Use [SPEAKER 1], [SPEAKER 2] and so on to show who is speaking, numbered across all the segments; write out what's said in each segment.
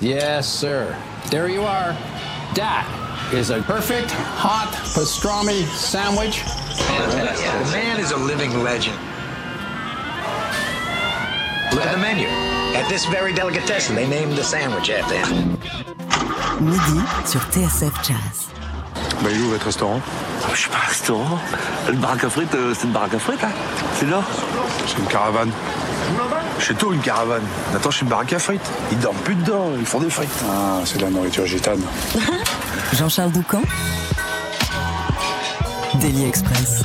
[SPEAKER 1] Yes, sir. There you are. That is a perfect hot pastrami sandwich.
[SPEAKER 2] The man is a living legend. Look at the menu. At this very delicatessen, they named the sandwich after him.
[SPEAKER 3] Midi sur TSF Jazz.
[SPEAKER 4] Bah, il est où votre restaurant oh,
[SPEAKER 5] Je suis pas un restaurant. Le baraque à frites, euh, c'est une baraque à frites, hein C'est là.
[SPEAKER 4] C'est une caravane. Chez toi, une caravane. Attends, chez une baraque à frites. Ils dorment plus dedans, ils font des frites. Ah, c'est de la nourriture gitane.
[SPEAKER 3] Jean-Charles Doucan. Daily Express.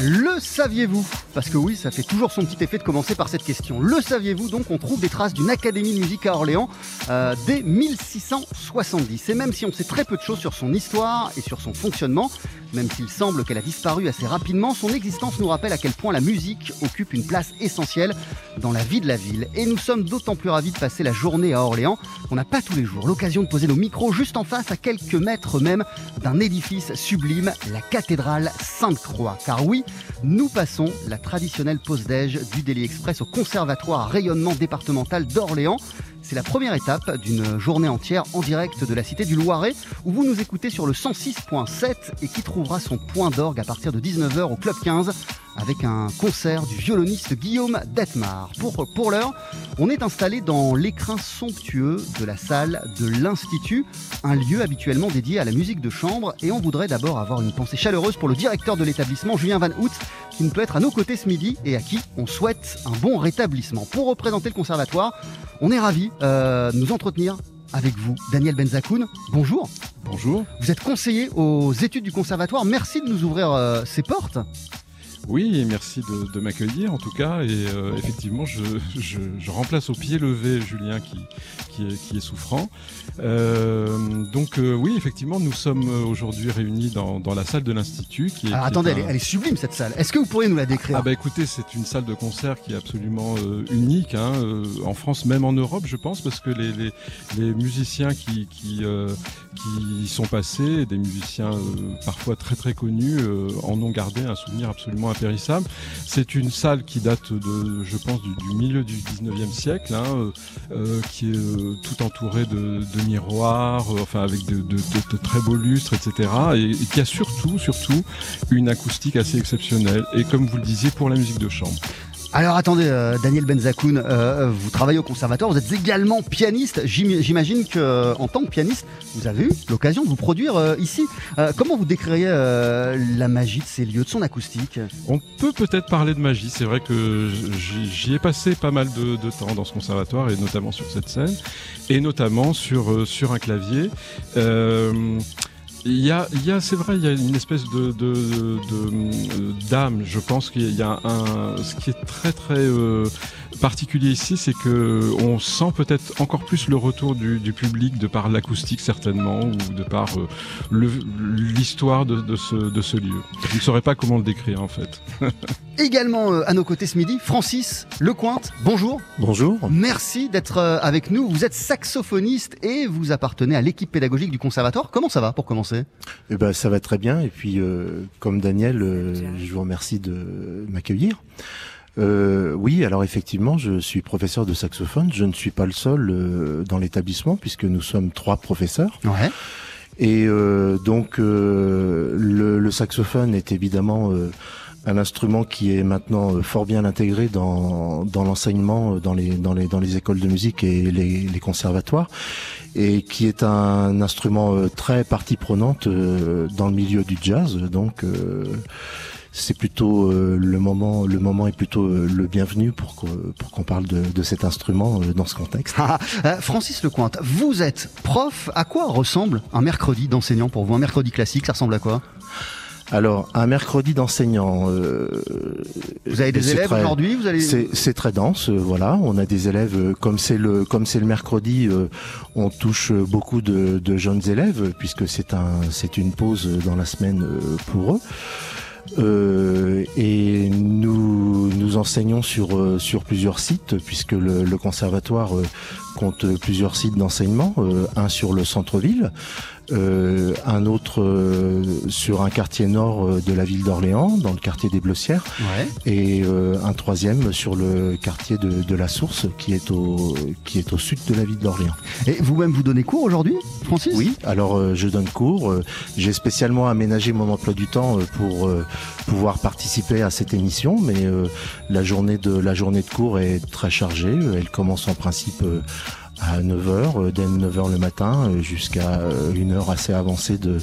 [SPEAKER 6] Le saviez-vous? Parce que oui, ça fait toujours son petit effet de commencer par cette question. Le saviez-vous? Donc, on trouve des traces d'une académie de musique à Orléans euh, dès 1670. Et même si on sait très peu de choses sur son histoire et sur son fonctionnement, même s'il semble qu'elle a disparu assez rapidement, son existence nous rappelle à quel point la musique occupe une place essentielle dans la vie de la ville. Et nous sommes d'autant plus ravis de passer la journée à Orléans qu'on n'a pas tous les jours l'occasion de poser nos micros juste en face à quelques mètres même d'un édifice sublime, la cathédrale Sainte-Croix. Car oui, nous passons la traditionnelle pause déj du Daily Express au conservatoire rayonnement départemental d'Orléans. C'est la première étape d'une journée entière en direct de la Cité du Loiret où vous nous écoutez sur le 106.7 et qui trouvera son point d'orgue à partir de 19h au Club 15 avec un concert du violoniste Guillaume Detmar. Pour, pour l'heure, on est installé dans l'écrin somptueux de la salle de l'Institut, un lieu habituellement dédié à la musique de chambre et on voudrait d'abord avoir une pensée chaleureuse pour le directeur de l'établissement, Julien Van Hout, qui ne peut être à nos côtés ce midi et à qui on souhaite un bon rétablissement. Pour représenter le conservatoire, on est ravis euh, de nous entretenir avec vous, Daniel Benzakoun. Bonjour.
[SPEAKER 7] Bonjour.
[SPEAKER 6] Vous êtes conseiller aux études du conservatoire. Merci de nous ouvrir euh, ces portes.
[SPEAKER 7] Oui, merci de, de m'accueillir en tout cas. Et euh, effectivement, je, je, je, remplace au pied levé Julien qui, qui, est, qui est souffrant. Euh, donc euh, oui, effectivement, nous sommes aujourd'hui réunis dans, dans la salle de l'Institut. Qui est,
[SPEAKER 6] Alors,
[SPEAKER 7] qui
[SPEAKER 6] attendez,
[SPEAKER 7] est
[SPEAKER 6] elle, est, elle est sublime cette salle. Est-ce que vous pourriez nous la décrire?
[SPEAKER 7] Ah bah écoutez, c'est une salle de concert qui est absolument unique hein, en France, même en Europe, je pense, parce que les, les, les musiciens qui, qui, qui y sont passés, des musiciens parfois très très connus, en ont gardé un souvenir absolument impérissable. C'est une salle qui date de, je pense, du, milieu du 19e siècle, hein, euh, euh, qui est euh, tout entourée de, miroirs, enfin avec de très beaux lustres, etc. Et, et qui a surtout, surtout, une acoustique assez exceptionnelle. Et comme vous le disiez, pour la musique de chambre.
[SPEAKER 6] Alors attendez, euh, Daniel Benzakoun, euh, vous travaillez au conservatoire, vous êtes également pianiste. J'im- J'imagine que euh, en tant que pianiste, vous avez eu l'occasion de vous produire euh, ici. Euh, comment vous décririez euh, la magie de ces lieux, de son acoustique?
[SPEAKER 7] On peut peut-être parler de magie. C'est vrai que j'y ai passé pas mal de, temps dans ce conservatoire et notamment sur cette scène et notamment euh, sur un clavier. Il y a, c'est vrai, il y a une espèce de- euh, d'âme. Je pense qu'il y a un, ce qui est très très euh, particulier ici, c'est que on sent peut-être encore plus le retour du, du public de par l'acoustique certainement ou de par euh, le- l'histoire de, de ce, de ce lieu. Je ne saurais pas comment le décrire en fait.
[SPEAKER 6] Également euh, à nos côtés ce midi, Francis Lecointe. Bonjour.
[SPEAKER 8] Bonjour.
[SPEAKER 6] Merci d'être euh, avec nous. Vous êtes saxophoniste et vous appartenez à l'équipe pédagogique du conservatoire. Comment ça va pour commencer?
[SPEAKER 8] Eh ben, ça va très bien. Et puis, euh, comme Daniel, euh, je vous remercie de m'accueillir. Euh, oui, alors effectivement, je suis professeur de saxophone. Je ne suis pas le seul euh, dans l'établissement puisque nous sommes trois professeurs.
[SPEAKER 6] Ouais.
[SPEAKER 8] Et euh, donc, euh, le, le saxophone est évidemment euh, un instrument qui est maintenant euh, fort bien intégré dans, dans l'enseignement, dans les, dans, les, dans les écoles de musique et les, les conservatoires, et qui est un instrument euh, très partie prenante euh, dans le milieu du jazz. Donc, euh, c'est plutôt euh, le moment, le moment est plutôt euh, le bienvenu pour qu'on pour qu'on parle de, de cet instrument euh, dans ce contexte.
[SPEAKER 6] Ah, euh, Francis Lecointe, vous êtes prof. À quoi ressemble un mercredi d'enseignant pour vous? Un mercredi classique, ça ressemble à quoi?
[SPEAKER 8] Alors, un mercredi d'enseignant. euh,
[SPEAKER 6] Vous avez des élèves aujourd'hui? Vous allez
[SPEAKER 8] C'est très dense, euh, voilà. On a des élèves, euh, comme c'est le comme c'est le mercredi, on touche beaucoup de, de jeunes élèves puisque c'est un c'est une pause dans la semaine pour eux. Euh, et nous nous enseignons sur euh, sur plusieurs sites puisque le, le conservatoire euh, compte plusieurs sites d'enseignement, un sur le centre-ville, euh, un autre euh, sur un quartier nord euh, de la ville d'Orléans, dans le quartier des Bleussières, et un troisième sur le quartier de, de, la Source, qui est au qui est au sud de la ville d'Orléans.
[SPEAKER 6] Et vous-même vous donnez cours aujourd'hui, Francis?
[SPEAKER 8] Oui, alors je donne cours. J'ai spécialement aménagé mon emploi du temps pour pouvoir participer à cette émission, mais la journée de la journée de cours est très chargée. Elle commence en principe à 9h, euh, dès 9h le matin euh, jusqu'à euh, une heure assez avancée de,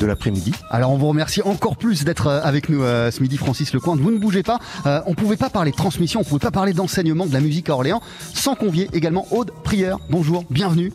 [SPEAKER 8] l'après-midi.
[SPEAKER 6] Alors on vous remercie encore plus d'être avec nous ce midi Francis Lecointe. Vous ne bougez pas. on pouvait pas parler de transmission, on pouvait pas parler d'enseignement de la musique à Orléans sans convier également Aude Prieur. Bonjour, bienvenue.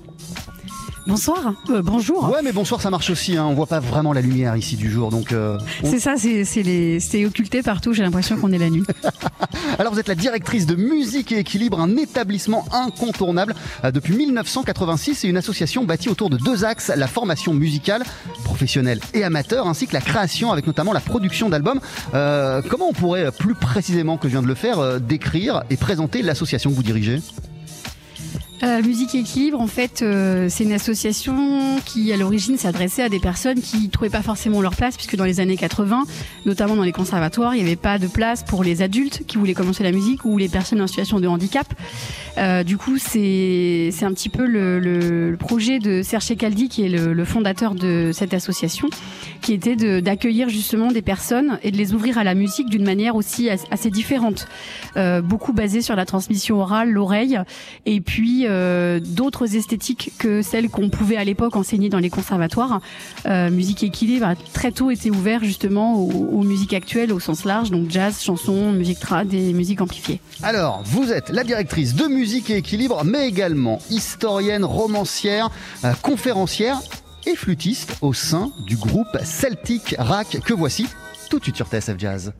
[SPEAKER 9] Bonsoir, euh, bonjour.
[SPEAKER 6] Ouais, mais bonsoir, ça marche aussi. Hein. On voit pas vraiment la lumière ici du jour, donc. Euh,
[SPEAKER 9] c'est ça, c'est occulté partout. J'ai l'impression qu'on est la nuit.
[SPEAKER 6] Alors, vous êtes la directrice de Musique et Équilibre, un établissement incontournable euh, depuis 1986 et une association bâtie autour de deux axes la formation musicale, professionnelle et amateur, ainsi que la création, avec notamment la production d'albums. comment on pourrait plus précisément que je viens de le faire décrire et présenter l'association que vous dirigez?
[SPEAKER 9] Euh, Musique Équilibre, en fait, euh, c'est une association qui, à l'origine, s'adressait à des personnes qui trouvaient pas forcément leur place, puisque dans les années 80, notamment dans les conservatoires, il n'y avait pas de place pour les adultes qui voulaient commencer la musique ou les personnes en situation de handicap. Euh, du coup, c'est un petit peu le, projet de Serge Caldi, qui est le, fondateur de cette association, qui était d'accueillir justement des personnes et de les ouvrir à la musique d'une manière aussi assez différente, euh, beaucoup basée sur la transmission orale, l'oreille, et puis euh, d'autres esthétiques que celles qu'on pouvait à l'époque enseigner dans les conservatoires. Euh, musique équilibre a très tôt été ouvert justement aux, musiques actuelles au sens large, donc jazz, chanson, musique trad et musique amplifiée.
[SPEAKER 6] Alors, vous êtes la directrice de musique et équilibre, mais également historienne, romancière, euh, conférencière et flûtiste au sein du groupe Celtic Rack que voici tout de suite sur TSF Jazz.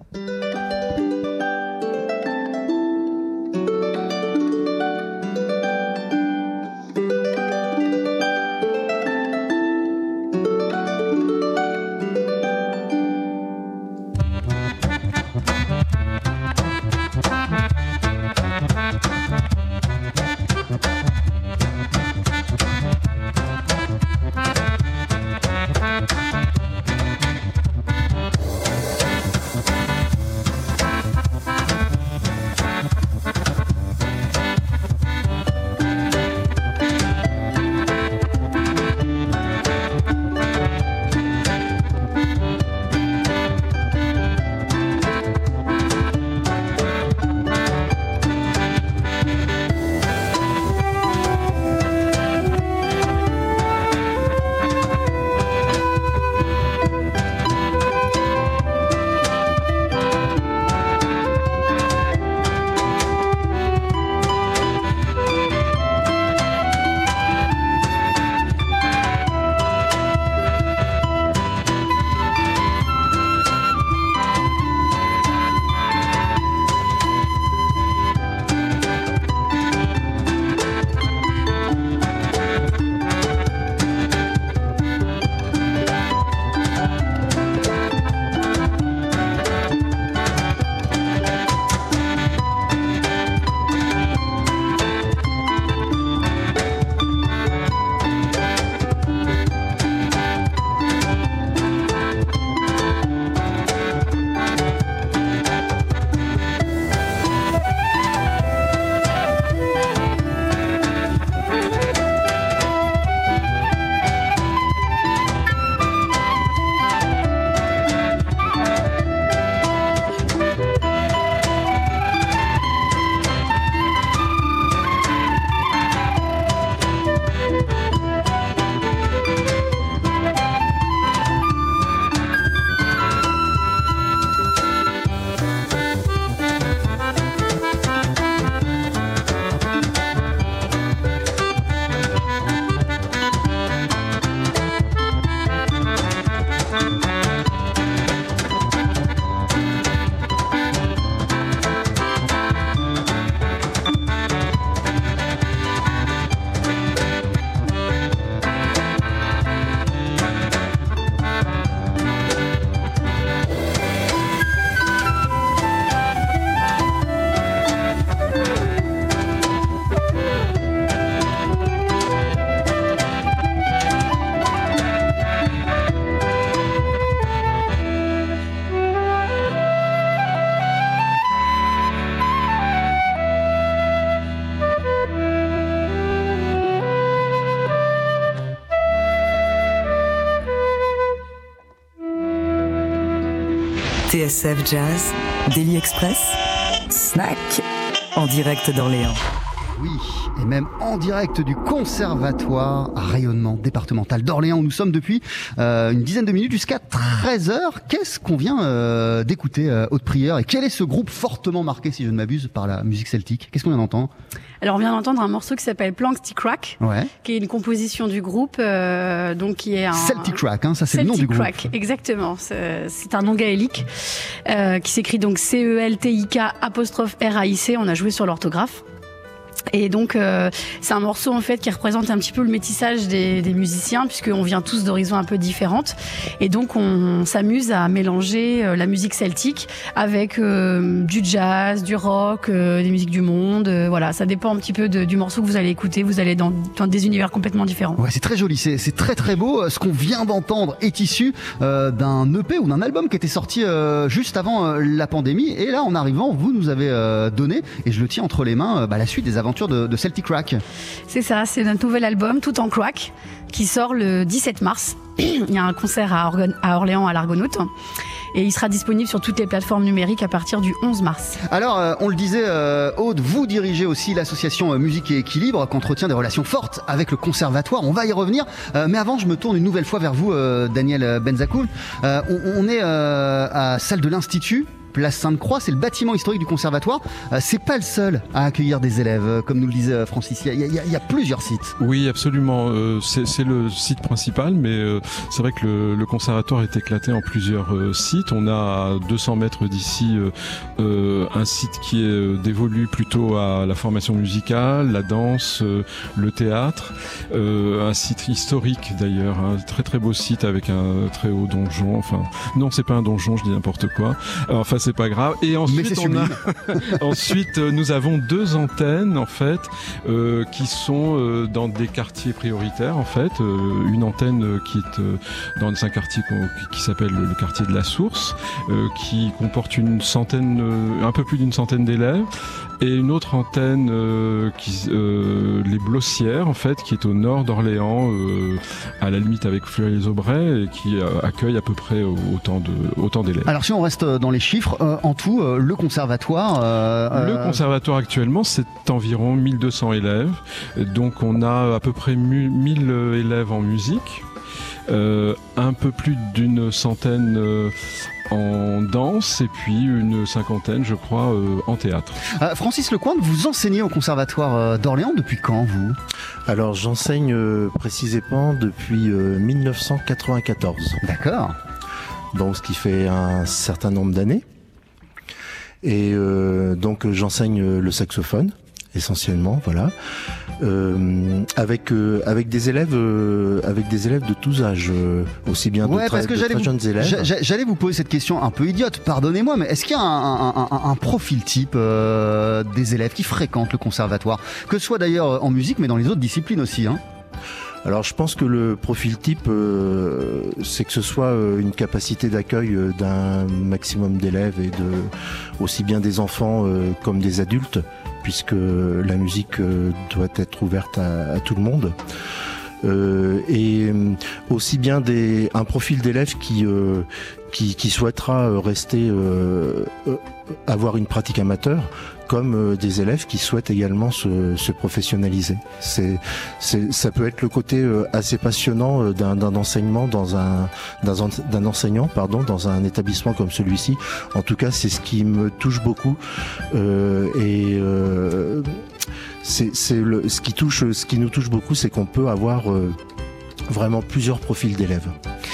[SPEAKER 3] TSF Jazz, Daily Express, Snack, en direct d'Orléans.
[SPEAKER 6] Oui, et même en direct du conservatoire à rayonnement départemental d'Orléans où nous sommes depuis euh, une dizaine de minutes jusqu'à 13h. Qu'est-ce qu'on vient euh, d'écouter, euh, Haute Prieur Et quel est ce groupe fortement marqué, si je ne m'abuse, par la musique celtique? Qu'est-ce qu'on vient d'entendre?
[SPEAKER 9] Alors on vient d'entendre un morceau qui s'appelle Plankty Crack,
[SPEAKER 6] Ouais.
[SPEAKER 9] qui est une composition du groupe, euh, donc qui est un
[SPEAKER 6] Celtic Crack, hein, ça c'est le nom du
[SPEAKER 9] Celtic
[SPEAKER 6] groupe.
[SPEAKER 9] Crack, exactement. C'est un nom gaélique qui s'écrit donc C-E-L-T-I-K apostrophe R-A-I-C. On a joué sur l'orthographe. Et donc euh, c'est un morceau en fait qui représente un petit peu le métissage des, des musiciens puisqu'on vient tous d'horizons un peu différentes et donc on, s'amuse à mélanger euh, la musique celtique avec euh, du jazz, du rock, des musiques du monde. voilà, ça dépend un petit peu du morceau que vous allez écouter. Vous allez dans, des univers complètement différents.
[SPEAKER 6] Ouais, c'est très joli, c'est très très beau. Ce qu'on vient d'entendre est issu d'un EP ou d'un album qui était sorti juste avant la pandémie. Et là, en arrivant, vous nous avez donné, et je le tiens entre les mains, bah, la suite des aventures de, de Celtic Crack.
[SPEAKER 9] C'est ça, c'est notre nouvel album Tout en crack qui sort le 17 mars. Il y a un concert à, Orgon- à Orléans à l'Argonaute et il sera disponible sur toutes les plateformes numériques à partir du 11 mars.
[SPEAKER 6] Alors, euh, on le disait, euh, Aude, vous dirigez aussi l'association euh, Musique et Équilibre, qui entretient des relations fortes avec le conservatoire. On va y revenir. Euh, mais avant, je me tourne une nouvelle fois vers vous, Daniel Benzakoul. Euh, on, on est à salle de l'Institut. Place Sainte-Croix, c'est le bâtiment historique du conservatoire. Euh, c'est pas le seul à accueillir des élèves, euh, comme nous le disait euh, Francis. Il y a, plusieurs sites.
[SPEAKER 7] Oui, absolument. C'est le site principal, mais c'est vrai que le, le conservatoire est éclaté en plusieurs sites. On a à 200 mètres d'ici un site qui est dévolu plutôt à la formation musicale, la danse, le théâtre. Un site historique d'ailleurs, un très très beau site avec un très haut donjon. Enfin, non, c'est pas un donjon, je dis n'importe quoi. Enfin, c'est pas grave. Et ensuite, on a-. Ensuite, euh, nous avons deux antennes en fait euh, qui sont euh, dans des quartiers prioritaires en fait. Euh, une antenne qui est dans un quartier qui, s'appelle le, quartier de la Source, euh, qui comporte une centaine, un peu plus d'une centaine d'élèves, et une autre antenne euh, qui, euh, les Blossières en fait, qui est au nord d'Orléans, euh, à la limite avec Fleury-les-Aubrais, et qui euh, accueille à peu près autant de autant d'élèves.
[SPEAKER 6] Alors, si on reste euh, dans les chiffres, euh, en tout, euh, le conservatoire. euh,
[SPEAKER 7] Le conservatoire actuellement, c'est environ 1200 élèves. Donc on a à peu près mu- 1000 élèves en musique, euh, un peu plus d'une centaine euh, en danse et puis une cinquantaine, je crois, euh, en théâtre.
[SPEAKER 6] euh, Francis Lecointe, vous enseignez au conservatoire euh, d'Orléans depuis quand, vous?
[SPEAKER 8] Alors j'enseigne euh, précisément depuis euh, 1994.
[SPEAKER 6] D'accord.
[SPEAKER 8] Donc ce qui fait un certain nombre d'années. Et euh, donc j'enseigne le saxophone essentiellement, voilà, Euh, avec euh, avec des élèves euh, avec des élèves de tous âges, aussi bien de
[SPEAKER 6] Ouais,
[SPEAKER 8] très,
[SPEAKER 6] parce que
[SPEAKER 8] de
[SPEAKER 6] j'allais
[SPEAKER 8] très
[SPEAKER 6] vous,
[SPEAKER 8] jeunes élèves.
[SPEAKER 6] j'a- j'a- j'allais vous poser cette question un peu idiote, pardonnez-moi, mais est-ce qu'il y a un, un- un- un profil type des élèves qui fréquentent le conservatoire? Que ce soit d'ailleurs en musique, mais dans les autres disciplines aussi. Hein
[SPEAKER 8] Alors je pense que le profil type, euh, c'est que ce soit euh, une capacité d'accueil euh, d'un maximum d'élèves et de aussi bien des enfants comme des adultes, puisque la musique euh, doit être ouverte à, tout le monde. Euh, et euh, aussi bien un profil d'élève qui, souhaitera rester avoir une pratique amateur comme euh, des élèves qui souhaitent également se, se professionnaliser. C'est, ça peut être le côté euh, assez passionnant euh, d'un, d'un enseignement dans un, d'un, d'un enseignant, pardon, dans un établissement comme celui-ci. En tout cas, c'est ce qui me touche beaucoup euh, et euh, c'est, c'est le, ce qui touche, ce qui nous touche beaucoup, c'est qu'on peut avoir euh, vraiment plusieurs profils d'élèves.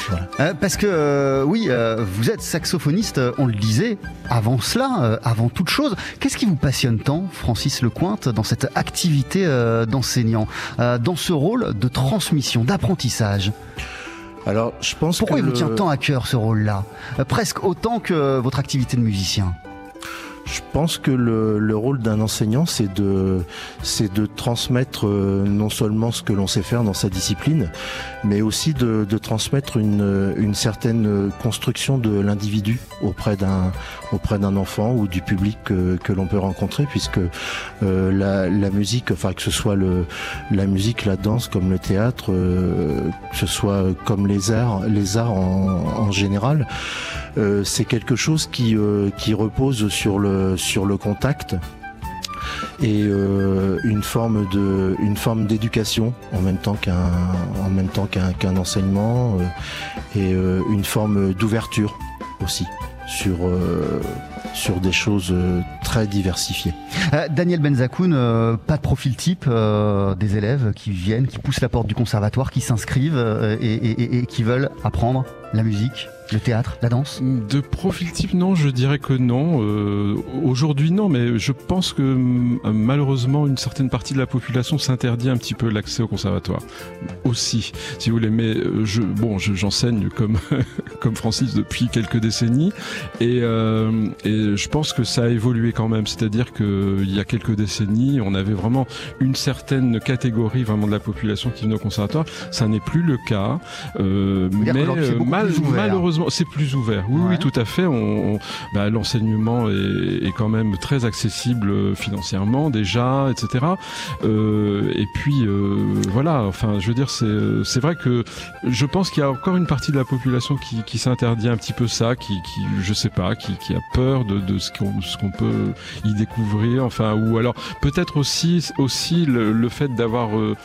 [SPEAKER 8] Voilà.
[SPEAKER 6] Euh, parce que euh, oui, euh, vous êtes saxophoniste, on le disait, avant cela, avant toute chose. Qu'est-ce qui vous passionne tant, Francis Lecointe, dans cette activité d'enseignant, dans ce rôle de transmission, d'apprentissage?
[SPEAKER 8] Alors, je pense
[SPEAKER 6] Pourquoi
[SPEAKER 8] que
[SPEAKER 6] il vous tient tant à cœur ce rôle-là? Presque autant que votre activité de musicien.
[SPEAKER 8] Je pense que le, le rôle d'un enseignant, c'est de, c'est de transmettre euh, non seulement ce que l'on sait faire dans sa discipline, mais aussi de, de transmettre une, une certaine construction de l'individu auprès d'un, auprès d'un enfant ou du public que, que l'on peut rencontrer, puisque euh, la, la musique, enfin que ce soit le, la musique, la danse, comme le théâtre, euh, que ce soit comme les arts, les arts en, en général, euh, c'est quelque chose qui, euh, qui repose sur le, sur le contact et euh, une forme de une forme d'éducation en même temps qu'un en même temps qu'un enseignement euh, et euh, une forme d'ouverture aussi sur euh, sur des choses euh, très diversifiées.
[SPEAKER 6] Euh, Daniel Benzakoun, euh, pas de profil type euh, des élèves qui viennent, qui poussent la porte du conservatoire, qui s'inscrivent euh, et qui veulent apprendre? La musique, le théâtre, la danse
[SPEAKER 7] De profil type, non, je dirais que non. Euh, Aujourd'hui, non, mais je pense que malheureusement, une certaine partie de la population s'interdit un petit peu l'accès au conservatoire. Aussi, si vous voulez. Mais euh, je, bon, je- j'enseigne comme comme Francis depuis quelques décennies, et, euh, et je pense que ça a évolué quand même. C'est-à-dire que il y a quelques décennies, on avait vraiment une certaine catégorie vraiment de la population qui venait au conservatoire. Ça n'est plus le cas. Euh, mais euh, mal- malheureusement, c'est plus ouvert. Oui,
[SPEAKER 6] Ouais.
[SPEAKER 7] oui, tout à fait. On, on- bah, l'enseignement est, est quand même très accessible euh, financièrement déjà, etc. Euh, et puis euh, voilà. Enfin, je veux dire, c'est c'est vrai que je pense qu'il y a encore une partie de la population qui, qui s'interdit un petit peu ça, qui, qui je sais pas, qui, qui a peur de, de ce qu'on qu'on peut y découvrir. Enfin, ou alors peut-être aussi aussi le, le fait d'avoir euh,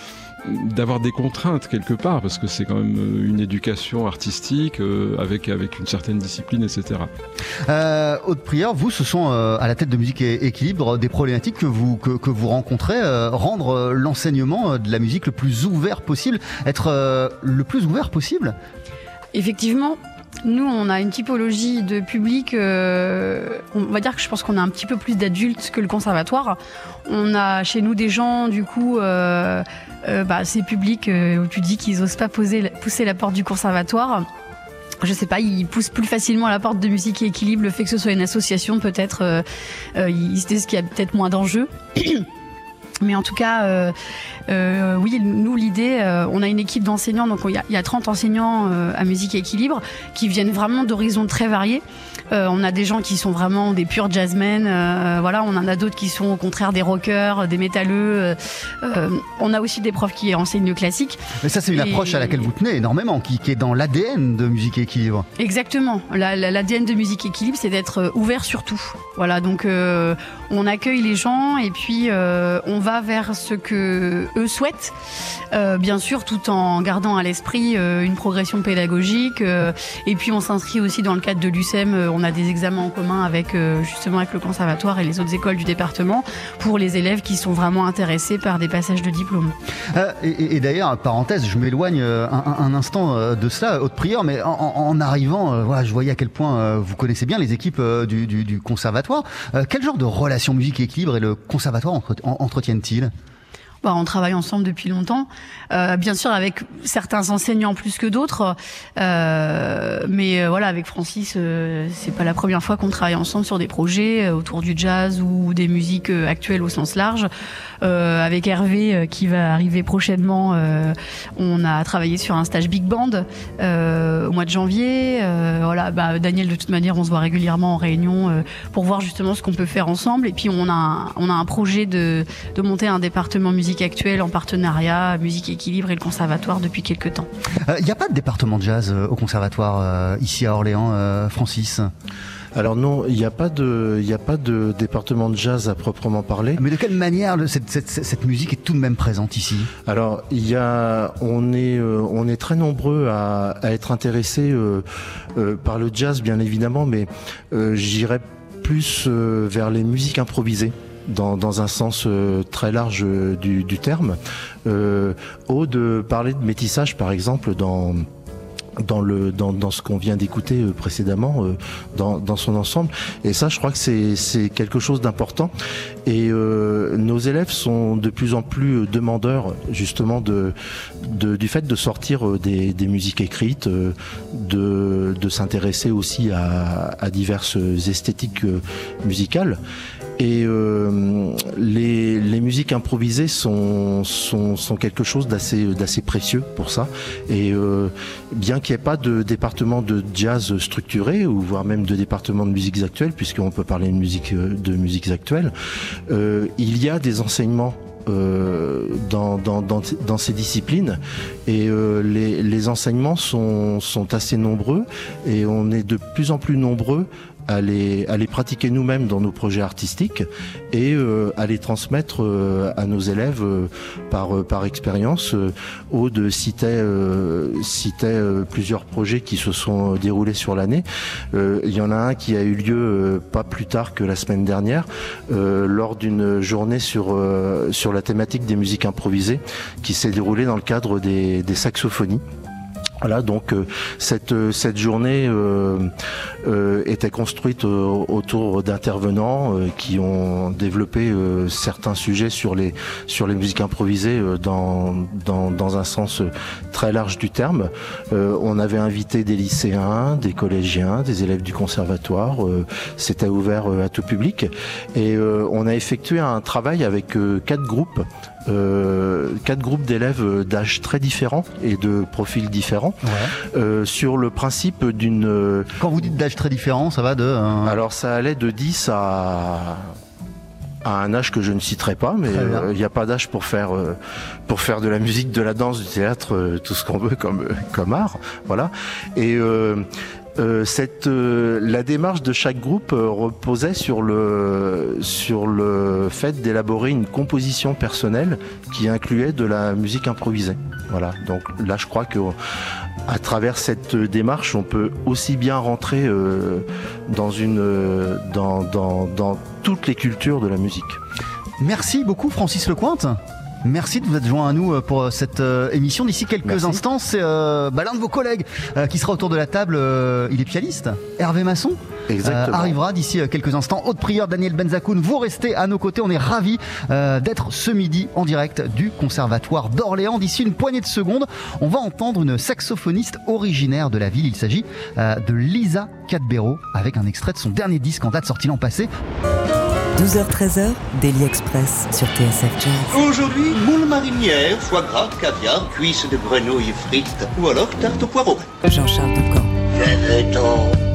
[SPEAKER 7] d'avoir des contraintes quelque part parce que c'est quand même euh, une éducation artistique euh, avec avec une certaine discipline etc
[SPEAKER 6] Euh, Aude Prieur, vous, ce sont euh, à la tête de Musique et Équilibre des problématiques que vous, que, que vous rencontrez, euh, rendre l'enseignement de la musique le plus ouvert possible, être euh, le plus ouvert possible?
[SPEAKER 9] Effectivement, nous, on a une typologie de public. euh, on va dire que je pense qu'on a un petit peu plus d'adultes que le conservatoire. On a chez nous des gens, du coup, euh, euh, bah, ces publics où tu dis qu'ils osent pas pousser la porte du conservatoire. Je sais pas, ils poussent plus facilement la porte de musique et équilibre. Le fait que ce soit une association, peut-être, euh, euh, ils se disent qu'il y a peut-être moins d'enjeux. Mais en tout cas, euh, euh, oui, nous, l'idée, euh, on a une équipe d'enseignants, donc il y, y a 30 enseignants à musique équilibre qui viennent vraiment d'horizons très variés. Euh, on a des gens qui sont vraiment des purs jazzmen, euh, voilà, on en a d'autres qui sont au contraire des rockers, des métalleux. euh, euh, on a aussi des profs qui enseignent le classique.
[SPEAKER 6] Mais ça, c'est une
[SPEAKER 9] Et-
[SPEAKER 6] approche à laquelle vous tenez énormément, qui, qui est dans l'ADN de Musique Équilibre.
[SPEAKER 9] Exactement. La- la- L'ADN de Musique Équilibre, c'est d'être euh, ouvert sur tout. Voilà, donc euh, on accueille les gens et puis euh, on va vers ce que eux souhaitent, Euh, bien sûr, tout en gardant à l'esprit euh, une progression pédagogique. euh, et puis on s'inscrit aussi dans le cadre de l'UCEM. euh, on a des examens en commun avec euh, justement avec le conservatoire et les autres écoles du département pour les élèves qui sont vraiment intéressés par des passages de diplôme.
[SPEAKER 6] Euh, et d'ailleurs, parenthèse, je m'éloigne euh, un, instant euh, de cela, Haute Prieur, mais en, arrivant, voilà, je voyais à quel point vous connaissez bien les équipes du, conservatoire. Quel genre de relation musique équilibre et le conservatoire entre- en- entretiennent-ils?
[SPEAKER 9] Bah, on travaille ensemble depuis longtemps, Euh, bien sûr avec certains enseignants plus que d'autres, Euh, mais euh, voilà avec Francis, c'est pas la première fois qu'on travaille ensemble sur des projets autour du jazz ou des musiques actuelles au sens large. Avec Hervé qui va arriver prochainement, on a travaillé sur un stage big band au mois de janvier. Voilà, bah, Daniel de toute manière, on se voit régulièrement en réunion pour voir justement ce qu'on peut faire ensemble. Et puis on a on a un projet de, de monter un département musique actuelle en partenariat musique équilibre et le conservatoire depuis quelques temps.
[SPEAKER 6] Il n'y a pas de département de jazz euh, au conservatoire euh, ici à Orléans, euh, Francis?
[SPEAKER 8] Alors non, il n'y a pas de, il n'y a pas de département de jazz à proprement parler.
[SPEAKER 6] Mais de quelle manière le- cette, cette- cette musique est tout de même présente ici?
[SPEAKER 8] Alors, il y a, on est, euh, on est très nombreux à, à être intéressés euh, euh, par le jazz, bien évidemment, mais euh, j'irais plus euh, vers les musiques improvisées. Dans, dans un sens euh, très large euh, du, du terme. Euh, Aude parlait de métissage, par exemple, dans, dans le dans, dans ce qu'on vient d'écouter euh, précédemment euh, dans, dans son ensemble. Et ça je crois que c'est c'est quelque chose d'important. Et euh, nos élèves sont de plus en plus demandeurs justement de, de du fait de sortir des, des musiques écrites de de s'intéresser aussi à, à diverses esthétiques musicales et euh, les, les, musiques improvisées sont, sont, sont quelque chose d'assez, précieux pour ça. Et euh, bien qu'il n'y ait pas de département de jazz structuré, ou voire même de département de musiques actuelles, puisqu'on peut parler de musique de musiques actuelles, euh, il y a des enseignements euh, dans, dans, dans, dans, ces disciplines et euh, les, les, enseignements sont, sont assez nombreux et on est de plus en plus nombreux à les, pratiquer nous-mêmes dans nos projets artistiques et euh, à les transmettre euh, à nos élèves euh, par, par expérience. Aude citait, citait plusieurs projets qui se sont déroulés sur l'année. il y en a un qui a eu lieu pas plus tard que la semaine dernière lors d'une journée sur, sur la thématique des musiques improvisées qui s'est déroulée dans le cadre des saxophonies. Voilà, donc euh, cette, euh, cette journée euh, euh était construite autour d'intervenants qui ont développé certains sujets sur les, sur les musiques improvisées dans, dans, dans un sens très large du terme. on avait invité des lycéens, des collégiens, des élèves du conservatoire. C'était ouvert à tout public. Et on a effectué un travail avec quatre groupes euh, quatre groupes d'élèves d'âge très différents et de profils différents
[SPEAKER 6] ouais.
[SPEAKER 8] euh, sur le principe d'une. euh,
[SPEAKER 6] Quand vous dites d'âge très différent, ça va de. euh,
[SPEAKER 8] Alors ça allait de 10 à à un âge que je ne citerai pas, mais euh, il n'y a pas d'âge pour faire euh, pour faire de la musique, de la danse, du théâtre, euh, tout ce qu'on veut comme comme art, voilà. Et euh, euh, la démarche de chaque groupe euh, reposait sur le, sur le fait d'élaborer une composition personnelle qui incluait de la musique improvisée. Voilà. Donc là, je crois que à travers cette démarche, on peut aussi bien rentrer dans une, dans, dans, dans toutes les cultures de la musique.
[SPEAKER 6] Merci beaucoup, Francis Lecointe. Merci de vous être joint à nous euh, pour euh, cette euh, émission. D'ici quelques
[SPEAKER 8] Merci.
[SPEAKER 6] instants, c'est euh, bah, l'un de vos collègues euh, qui sera autour de la table. euh, il est pianiste, Hervé Masson.
[SPEAKER 8] Exactement.
[SPEAKER 6] Euh, arrivera d'ici quelques instants. Haute prière, Daniel Benzakoun. Vous restez à nos côtés. On est ravis euh, d'être ce midi en direct du Conservatoire d'Orléans. D'ici une poignée de secondes, on va entendre une saxophoniste originaire de la ville. Il s'agit euh, de Lisa Cadbero avec un extrait de son dernier disque en date sorti l'an passé.
[SPEAKER 3] 12h-13h, Daily Express sur TSF Jazz.
[SPEAKER 10] Aujourd'hui, moule marinière, foie gras, caviar, cuisses de grenouille frites ou alors tarte au poireau.
[SPEAKER 3] Jean-Charles Ducamp.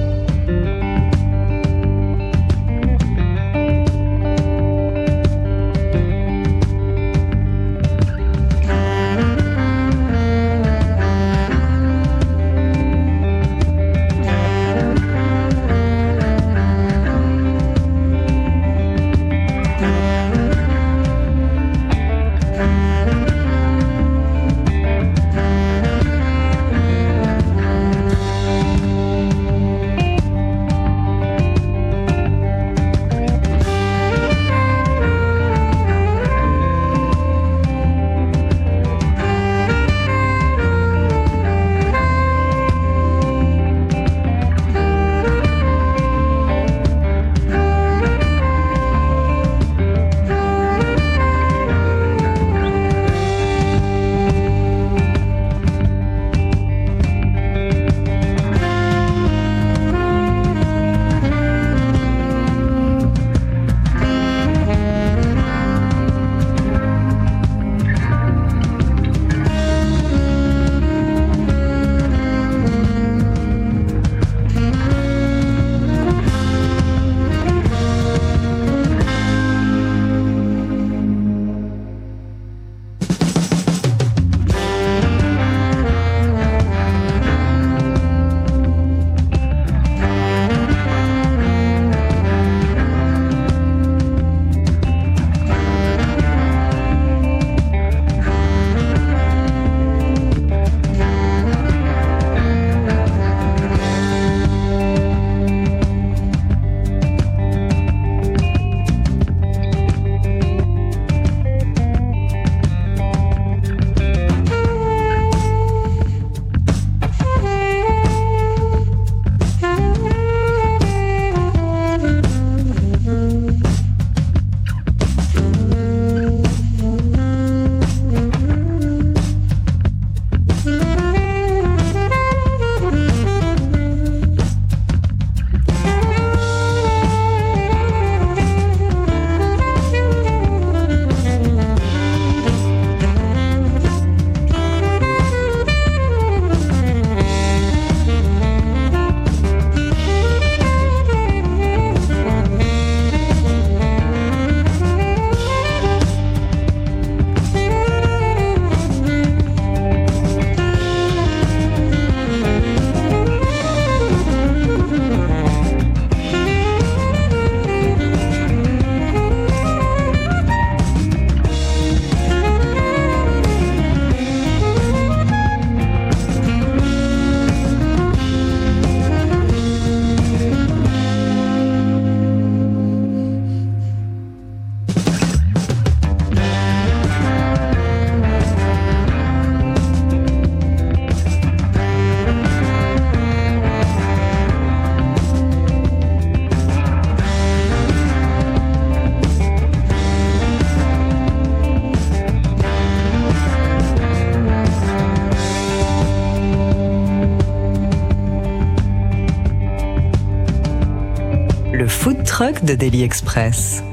[SPEAKER 3] De Daily Express.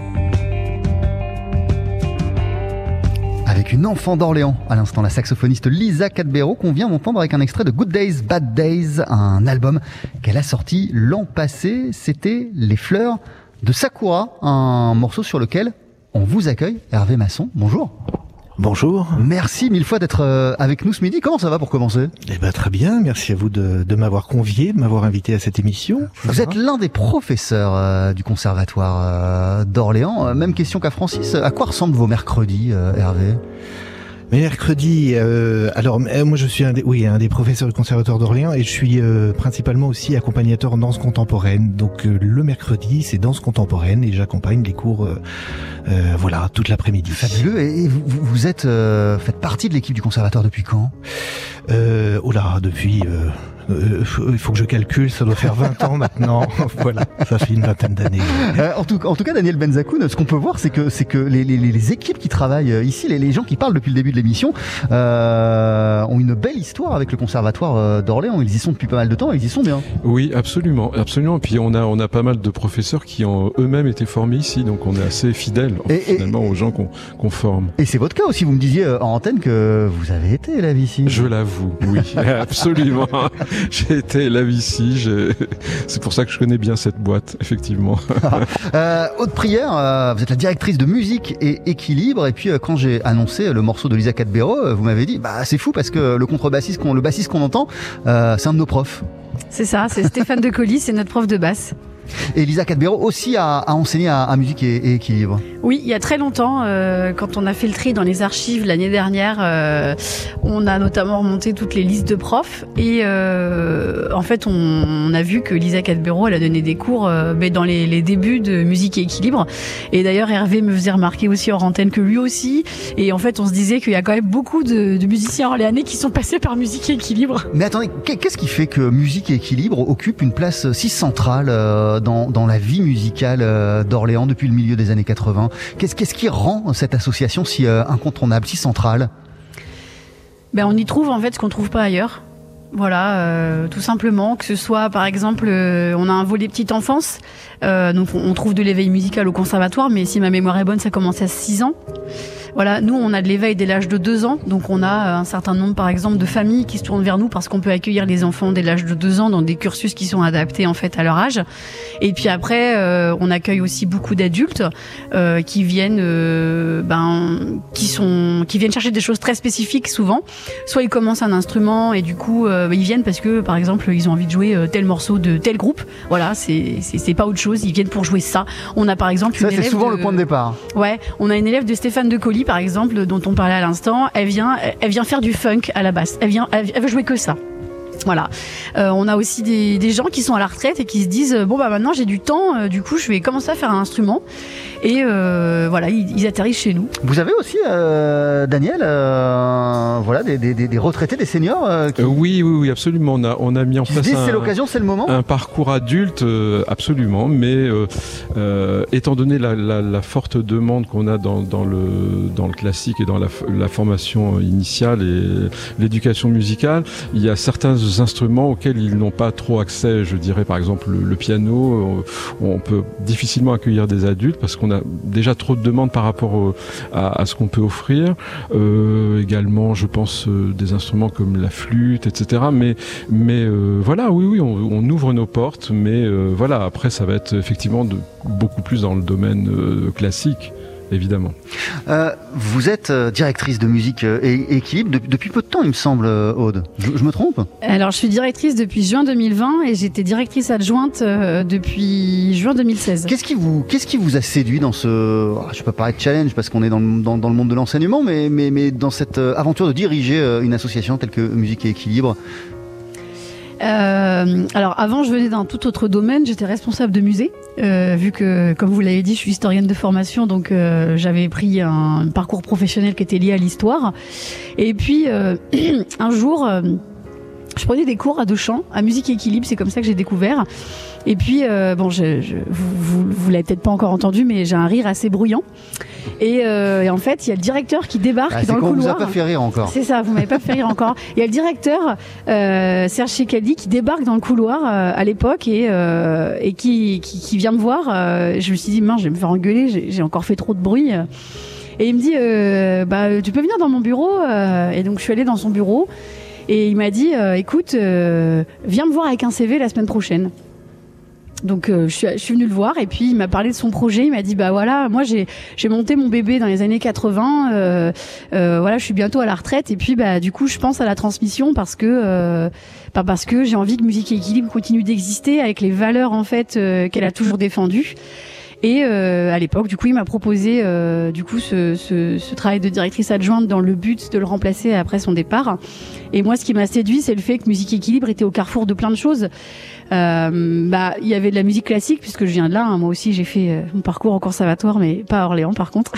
[SPEAKER 6] Avec une enfant d'Orléans, à l'instant la saxophoniste Lisa Cadbero qu'on vient d'entendre avec un extrait de Good Days, Bad Days, un album qu'elle a sorti l'an passé. C'était Les Fleurs de Sakura, un morceau sur lequel on vous accueille. Hervé Masson, bonjour.
[SPEAKER 11] Bonjour.
[SPEAKER 6] Merci mille fois d'être euh, avec nous ce midi. Comment ça va pour commencer?
[SPEAKER 11] Eh ben très bien. Merci à vous de, de m'avoir convié, de m'avoir invité à cette émission.
[SPEAKER 6] Vous êtes l'un des professeurs euh, du conservatoire euh, d'Orléans. Même question qu'à Francis. À quoi ressemblent vos mercredis, euh, Hervé?
[SPEAKER 11] Mercredi, euh, alors euh, moi je suis un des, oui, un des professeurs du conservatoire d'Orléans et je suis euh, principalement aussi accompagnateur en danse contemporaine. Donc le mercredi c'est danse contemporaine et j'accompagne les cours voilà toute l'après-midi.
[SPEAKER 6] Fabuleux. Et vous, êtes faites partie de l'équipe du conservatoire depuis quand?
[SPEAKER 11] Euh, Oh là, depuis... euh, euh, faut- il faut que je calcule, ça doit faire 20 ans maintenant. voilà, ça fait une vingtaine d'années.
[SPEAKER 6] Euh, en, tout, en tout cas, Daniel Benzakoun, ce qu'on peut voir, c'est que c'est que les, les- les équipes qui travaillent euh, ici, les, les gens qui parlent depuis le début de l'émission, euh, ont une belle histoire avec le conservatoire d'Orléans. Ils y sont depuis pas mal de temps, et ils y sont bien.
[SPEAKER 7] Oui, absolument, absolument. Puis on a on a pas mal de professeurs qui ont eux-mêmes été formés ici, donc on est assez fidèles
[SPEAKER 6] Et- et-
[SPEAKER 7] finalement aux gens qu'on qu'on forme.
[SPEAKER 6] Et c'est votre cas aussi. Vous me disiez en antenne que vous avez été élève ici.
[SPEAKER 7] Je l'avoue, oui, absolument. J'ai été élève ici, j'ai- c'est pour ça que je connais bien cette boîte, effectivement.
[SPEAKER 6] Euh, Aude Prière, euh, vous êtes la directrice de musique et équilibre. Et puis euh, quand j'ai annoncé le morceau de Lisa Cadbero, euh, vous m'avez dit, bah c'est fou parce que le contrebassiste, qu'on, le bassiste qu'on entend, euh, c'est un de nos profs.
[SPEAKER 9] C'est ça, c'est Stéphane de Colly, c'est notre prof de basse.
[SPEAKER 6] Et Lisa Cadbero aussi a, a enseigné à, à musique et, et équilibre.
[SPEAKER 9] Oui, il y a très longtemps, euh, quand on a fait le tri dans les archives l'année dernière, euh, on a notamment remonté toutes les listes de profs et euh, en fait, on, on a vu que Lisa Cadbero, elle a donné des cours mais dans les, les débuts de musique et équilibre. Et d'ailleurs, Hervé me faisait remarquer aussi hors antenne que lui aussi. Et en fait, on se disait qu'il y a quand même beaucoup de, de musiciens orléanais qui sont passés par musique et équilibre.
[SPEAKER 6] Mais attendez, qu'est- qu'est-ce qui fait que musique et équilibre occupe une place si centrale dans, dans la vie musicale euh, d'Orléans depuis le milieu des années 80 Qu'est-ce qui rend cette association si euh, incontournable, si centrale?
[SPEAKER 9] Ben, on y trouve en fait ce qu'on trouve pas ailleurs. Voilà, euh, tout simplement, que ce soit par exemple, euh, on a un volet petite enfance, euh, donc on, on trouve de l'éveil musical au conservatoire, mais si ma mémoire est bonne, ça commence à 6 ans. Voilà, nous on a de l'éveil dès l'âge de 2 ans, donc on a euh, un certain nombre par exemple de familles qui se tournent vers nous parce qu'on peut accueillir les enfants dès l'âge de 2 ans dans des cursus qui sont adaptés en fait à leur âge. Et puis après, euh, on accueille aussi beaucoup d'adultes euh, qui viennent, euh, ben, qui sont, qui viennent chercher des choses très spécifiques souvent. Soit ils commencent un instrument et du coup euh, ils viennent parce que par exemple ils ont envie de jouer euh, tel morceau de tel groupe. Voilà, c'est c'est c'est pas autre chose. Ils viennent pour jouer ça. On a par exemple
[SPEAKER 6] Ça,
[SPEAKER 9] une
[SPEAKER 6] c'est
[SPEAKER 9] élève
[SPEAKER 6] souvent
[SPEAKER 9] de-
[SPEAKER 6] le point de départ.
[SPEAKER 9] Ouais, on a une élève de Stéphane de Par exemple, dont on parlait à l'instant. Elle vient, elle vient faire du funk à la basse. Elle vient, elle, veut jouer que ça. Voilà. Euh, on a aussi des, gens qui sont à la retraite et qui se disent bon bah maintenant j'ai du temps, euh, du coup je vais commencer à faire un instrument. Et euh, voilà, ils, ils atterrissent chez nous.
[SPEAKER 6] Vous avez aussi, euh, Daniel, euh, voilà, des, des- des- des retraités, des seniors euh, qui
[SPEAKER 7] Euh, oui, oui, oui, absolument. On a, on a mis en place
[SPEAKER 6] c'est l'occasion, c'est le moment
[SPEAKER 7] un parcours adulte, euh, absolument. Mais euh, euh, étant donné la, la- la forte demande qu'on a dans, dans le, dans le classique et dans la, formation initiale et l'éducation musicale, il y a certains instruments auxquels ils n'ont pas trop accès. Je dirais par exemple le, le piano. On peut difficilement accueillir des adultes parce qu'on a déjà trop de demandes par rapport à, ce qu'on peut offrir. Euh, également, je pense euh, des instruments comme la flûte, etc. Mais, mais euh, voilà, oui, oui, on, ouvre nos portes, mais voilà, après, ça va être effectivement beaucoup plus dans le domaine classique, évidemment.
[SPEAKER 6] Euh, vous êtes euh, directrice de musique euh, et équilibre depuis, depuis peu de temps, il me semble, Aude. Je, je me trompe
[SPEAKER 9] Alors je suis directrice depuis juin 2020 et j'étais directrice adjointe depuis juin 2016.
[SPEAKER 6] Qu'est-ce qui vous, qu'est-ce qui vous a séduit dans ce, ah, je peux pas parler de challenge parce qu'on est dans le, dans, dans le monde de l'enseignement, mais, mais, mais dans cette aventure de diriger une association telle que Musique et Équilibre?
[SPEAKER 9] Euh, alors avant, je venais d'un tout autre domaine. J'étais responsable de musée, euh, vu que, comme vous l'avez dit, je suis historienne de formation, donc euh, j'avais pris un parcours professionnel qui était lié à l'histoire. Et puis euh, un jour. Je prenais des cours de chant, à musique équilibre, c'est comme ça que j'ai découvert. Et puis, euh, bon, je, je, vous, vous, l'avez peut-être pas encore entendu, mais j'ai un rire assez bruyant. Et, euh, et, en fait, il y a le directeur qui débarque
[SPEAKER 6] ah,
[SPEAKER 9] dans le couloir.
[SPEAKER 6] vous a pas fait rire encore.
[SPEAKER 9] C'est ça, vous m'avez pas fait rire encore. Il y a le directeur euh, Serge Chekadi qui débarque dans le couloir à l'époque et, et qui, qui, qui, vient me voir. Je me suis dit, mince, je vais me faire engueuler, j'ai encore fait trop de bruit. Et il me dit, bah, tu peux venir dans mon bureau. et donc, je suis allée dans son bureau. Et il m'a dit, écoute, viens me voir avec un CV la semaine prochaine. Donc euh, je, suis, je, suis, venue le voir et puis il m'a parlé de son projet. Il m'a dit bah voilà, moi j'ai monté mon bébé dans les années 80. Euh, euh, voilà, je suis bientôt à la retraite et puis bah du coup je pense à la transmission parce que euh, bah, parce que j'ai envie que Musique et Équilibre continue d'exister avec les valeurs en fait euh, qu'elle a toujours défendues. Et euh, à l'époque, du coup, il m'a proposé euh, du coup ce, ce, ce, travail de directrice adjointe dans le but de le remplacer après son départ. Et moi, ce qui m'a séduit, c'est le fait que Musique Équilibre était au carrefour de plein de choses. Euh, bah, il y avait de la musique classique puisque je viens de là. Hein. Moi aussi, j'ai fait euh, mon parcours en conservatoire, mais pas à Orléans, par contre.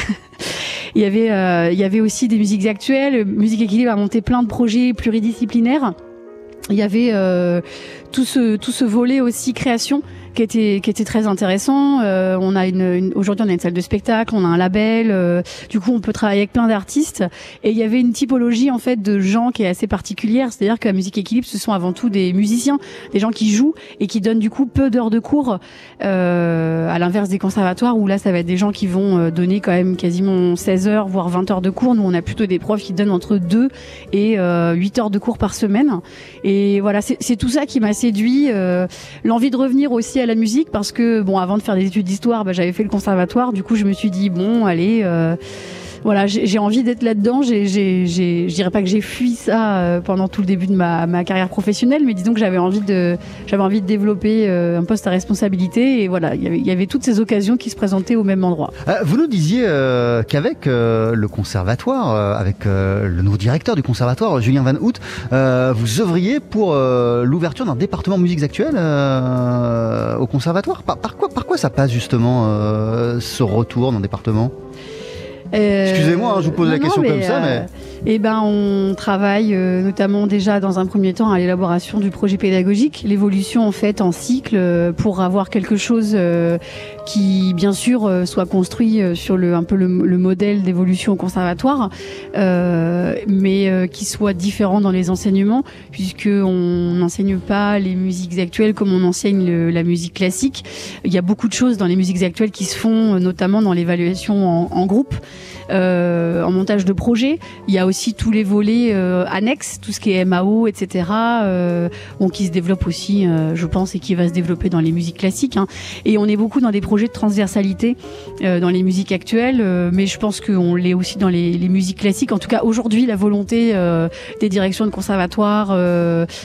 [SPEAKER 9] il y avait, euh, il y avait aussi des musiques actuelles. Musique Équilibre a monté plein de projets pluridisciplinaires. Il y avait tout ce tout ce volet aussi création qui était qui était très intéressant. Euh, on a une, une aujourd'hui on a une salle de spectacle, on a un label. Euh, du coup, on peut travailler avec plein d'artistes. Et il y avait une typologie en fait de gens qui est assez particulière. C'est-à-dire que la musique équilibre, ce sont avant tout des musiciens, des gens qui jouent et qui donnent du coup peu d'heures de cours. Euh, à l'inverse des conservatoires où là, ça va être des gens qui vont euh, donner quand même quasiment 16 heures voire 20 heures de cours. Nous, on a plutôt des profs qui donnent entre 2 et euh, 8 heures de cours par semaine. Et voilà, c'est tout ça qui m'a séduit. Euh, l'envie de revenir aussi la musique parce que bon avant de faire des études d'histoire bah, j'avais fait le conservatoire. Du coup je me suis dit bon allez euh, voilà, j'ai envie d'être là-dedans. Je dirais pas que j'ai fui ça euh, pendant tout le début de ma, carrière professionnelle, mais disons que j'avais envie de, développer euh, un poste à responsabilité. Et voilà, il y avait toutes ces occasions qui se présentaient au même endroit.
[SPEAKER 6] Euh, vous nous disiez qu'avec le conservatoire, avec le nouveau directeur du conservatoire, Julien Van Hout, vous œuvriez pour l'ouverture d'un département musiques actuelles au conservatoire. Par, par, quoi, ça passe justement ce retour dans le département? Excusez-moi, hein, je vous pose
[SPEAKER 9] non,
[SPEAKER 6] la question
[SPEAKER 9] non,
[SPEAKER 6] comme ça,
[SPEAKER 9] euh,
[SPEAKER 6] mais.
[SPEAKER 9] Eh ben, on travaille euh, notamment déjà dans un premier temps à l'élaboration du projet pédagogique, l'évolution en fait en cycle euh, pour avoir quelque chose euh, qui, bien sûr, soit construit sur le un peu le, le modèle d'évolution au conservatoire, mais qui soit différent dans les enseignements, puisque on n'enseigne pas les musiques actuelles comme on enseigne la musique classique. Il y a beaucoup de choses dans les musiques actuelles qui se font, notamment dans l'évaluation en, en groupe. en montage de projet. Il y a aussi tous les volets euh, annexes, tout ce qui est MAO, etc. Euh, bon, qui se développe aussi, euh, je pense, et qui va se développer dans les musiques classiques. hein. Et on est beaucoup dans des projets de transversalité dans les musiques actuelles, mais je pense qu'on l'est aussi dans les, les musiques classiques. En tout cas, aujourd'hui, la volonté des directions de conservatoire,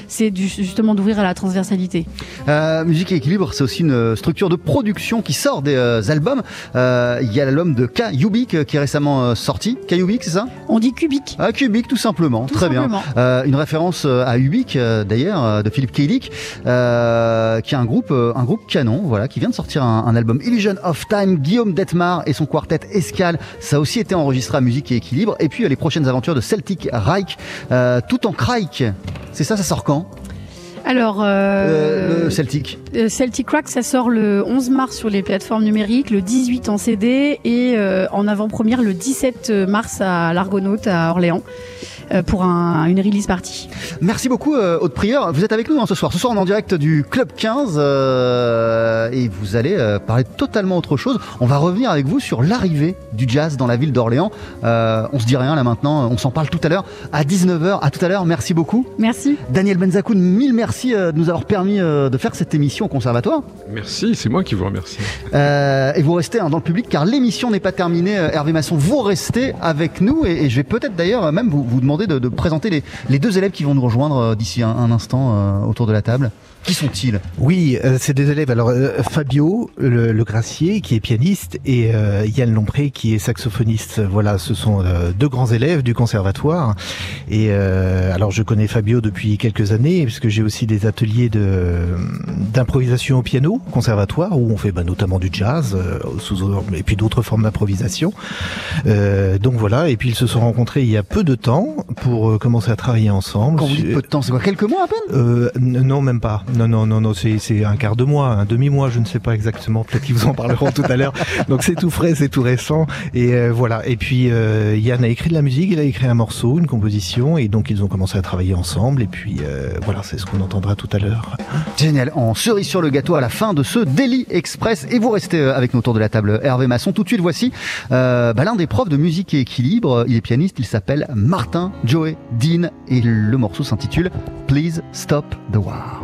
[SPEAKER 9] c'est justement d'ouvrir à la transversalité.
[SPEAKER 6] Euh, Musique et équilibre, c'est aussi une structure de production qui sort des euh, albums. Euh, Il y a l'album de K. Ubik euh, qui est récemment sorti. K. Ubik, c'est ça?
[SPEAKER 9] On dit cubique.
[SPEAKER 6] Ah, Kubik, tout simplement.
[SPEAKER 9] Tout
[SPEAKER 6] Très
[SPEAKER 9] simplement.
[SPEAKER 6] bien. Euh, une référence euh, à Ubik, euh, d'ailleurs, de Philippe Keilik, euh, qui est un groupe, un groupe canon, voilà, qui vient de sortir un, un album Illusion of Time. Guillaume Detmar et son quartet Escale, ça a aussi été enregistré à Musique et équilibre. Et puis les prochaines aventures de Celtic Reich, euh, tout en Crike. C'est ça, ça sort quand?
[SPEAKER 9] Alors, euh,
[SPEAKER 6] Euh, Le Celtic.
[SPEAKER 9] Euh, Celtic Crack, ça sort le 11 mars sur les plateformes numériques, le 18 en CD et euh, en avant-première le 17 mars à l'Argonaute à Orléans pour un- une release party.
[SPEAKER 6] Merci beaucoup, euh, Haute Prieur. Vous êtes avec nous hein, ce soir. Ce soir, on est en direct du Club 15 euh, et vous allez euh, parler de totalement autre chose. On va revenir avec vous sur l'arrivée du jazz dans la ville d'Orléans. Euh, on se dit rien là maintenant, on s'en parle tout à l'heure à 19h. À tout à l'heure, merci beaucoup.
[SPEAKER 9] Merci.
[SPEAKER 6] Daniel Benzakoun, mille merci euh, de nous avoir permis euh, de faire cette émission au conservatoire.
[SPEAKER 7] Merci, c'est moi qui vous remercie.
[SPEAKER 6] Euh, et vous restez hein, dans le public car l'émission n'est pas terminée. Euh, Hervé Masson, vous restez avec nous et, et je vais peut-être d'ailleurs euh, même vous, vous demander de, présenter les, deux élèves qui vont nous rejoindre euh, d'ici un, un instant euh, autour de la table. Qui sont-ils?
[SPEAKER 11] Oui, euh, c'est des élèves. Alors euh, Fabio, le, le gracier, qui est pianiste, et euh, Yann Lompré, qui est saxophoniste. Voilà, ce sont deux grands élèves du conservatoire. Et alors je connais Fabio depuis quelques années, puisque j'ai aussi des ateliers de d'improvisation au piano conservatoire, où on fait bah, notamment du jazz, sous, et puis d'autres formes d'improvisation. Donc voilà. Et puis ils se sont rencontrés il y a peu de temps pour commencer à travailler ensemble
[SPEAKER 6] Quand vous dites peu de temps, c'est quoi Quelques mois à peine?
[SPEAKER 11] Non, même pas. Non, non, non, non, c'est un quart de mois, un demi-mois, je ne sais pas exactement. Peut-être qu'ils vous en parleront tout à l'heure. Donc c'est tout frais, c'est tout récent. Et euh, voilà. Et puis euh, Yann a écrit de la musique, il a écrit un morceau, une composition, et donc ils ont commencé à travailler ensemble. Et puis euh, voilà, c'est ce qu'on entendra tout à l'heure.
[SPEAKER 6] Génial. En cerise sur le gâteau à la fin de ce Daily Express. Et vous restez euh, avec nous autour de la table, Hervé Masson. Tout de suite, voici euh, bah, l'un des profs de musique et équilibre. Il est pianiste, il s'appelle Martin Joey Dean et le morceau s'intitule Please Stop the War.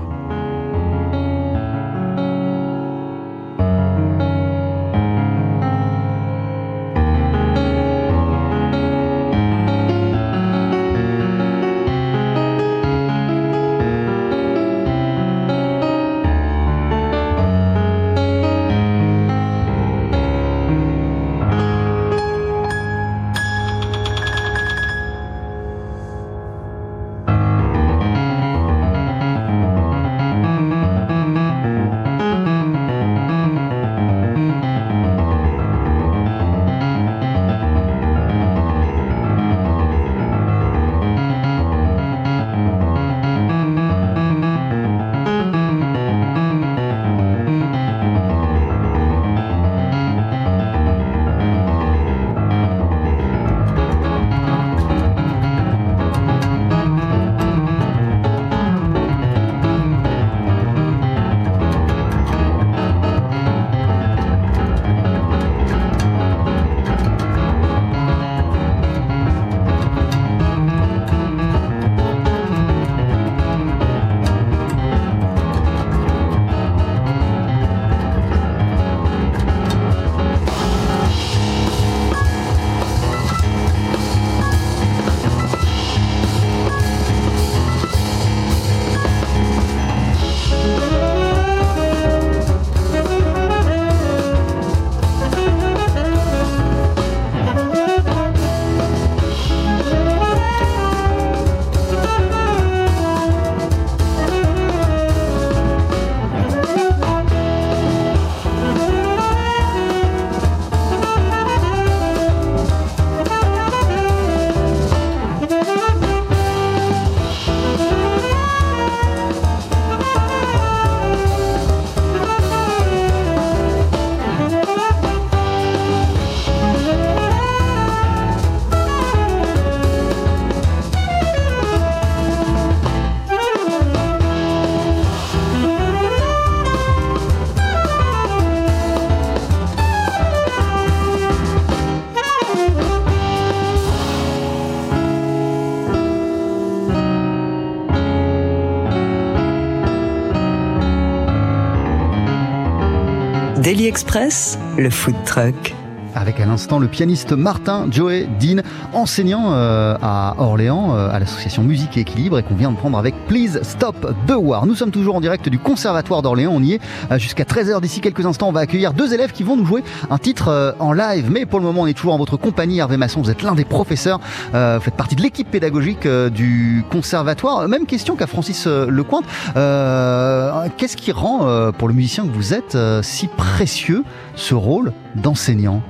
[SPEAKER 3] Daily Express, le food truck.
[SPEAKER 6] Avec à l'instant le pianiste Martin Joey Dean, enseignant euh, à Orléans, euh, à l'association Musique et Équilibre, et qu'on vient de prendre avec Please Stop the War. Nous sommes toujours en direct du Conservatoire d'Orléans, on y est euh, jusqu'à 13h. D'ici quelques instants, on va accueillir deux élèves qui vont nous jouer un titre euh, en live. Mais pour le moment, on est toujours en votre compagnie, Hervé Masson, vous êtes l'un des professeurs, euh, vous faites partie de l'équipe pédagogique euh, du Conservatoire. Même question qu'à Francis euh, Lecointe. Euh, Qu'est-ce qui rend, euh, pour le musicien que vous êtes, euh, si précieux ce rôle d'enseignant?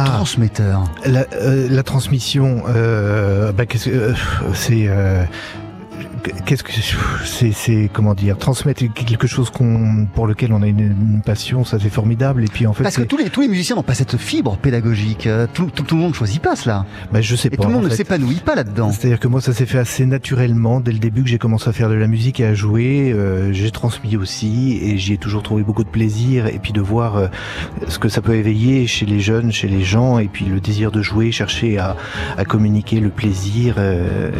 [SPEAKER 6] De transmetteur.
[SPEAKER 11] La, euh, la transmission, euh, bah, qu'est-ce que, euh, c'est euh, qu'est-ce que c'est c'est comment dire transmettre quelque chose qu'on pour lequel on a une, une passion ça c'est formidable et puis en fait
[SPEAKER 6] Parce que tous les, tous les musiciens n'ont pas cette fibre pédagogique. Euh, Tout, tout, tout le monde ne choisit pas cela.
[SPEAKER 11] bah, je sais
[SPEAKER 6] Et
[SPEAKER 11] pas
[SPEAKER 6] tout le monde ne s'épanouit pas là-dedans.
[SPEAKER 11] C'est-à-dire que moi, ça s'est fait assez naturellement dès le début que j'ai commencé à faire de la musique et à jouer. euh, j'ai transmis aussi et j'y ai toujours trouvé beaucoup de plaisir. Et puis de voir euh, ce que ça peut éveiller chez les jeunes, chez les gens, et puis le désir de jouer, chercher à, à communiquer le plaisir euh,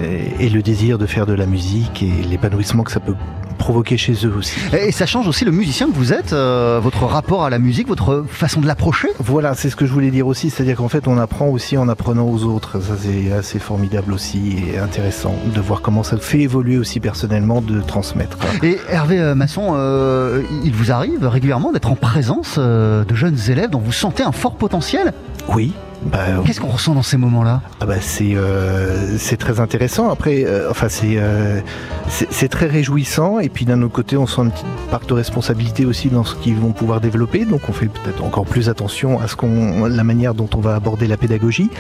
[SPEAKER 11] et le désir de faire de la musique et l'épanouissement que ça peut provoquer chez eux aussi.
[SPEAKER 6] Et ça change aussi le musicien que vous êtes, euh, votre rapport à la musique, votre façon de l'approcher.
[SPEAKER 11] Voilà, c'est ce que je voulais dire aussi, c'est-à-dire qu'en fait on apprend aussi en apprenant aux autres. Ça c'est assez formidable aussi et intéressant de voir comment ça fait évoluer aussi personnellement de transmettre.
[SPEAKER 6] Et Hervé euh, Masson, euh, il vous arrive régulièrement d'être en présence de jeunes élèves dont vous sentez un fort potentiel?
[SPEAKER 11] Oui, Bah,
[SPEAKER 6] Qu'est-ce qu'on ressent dans ces moments-là?
[SPEAKER 11] ah bah c'est euh, c'est très intéressant. Après, euh, enfin c'est euh, c'est très réjouissant. Et puis d'un autre côté, on sent une petite part de responsabilité aussi dans ce qu'ils vont pouvoir développer. Donc on fait peut-être encore plus attention à ce qu'on la manière dont on va aborder la pédagogie.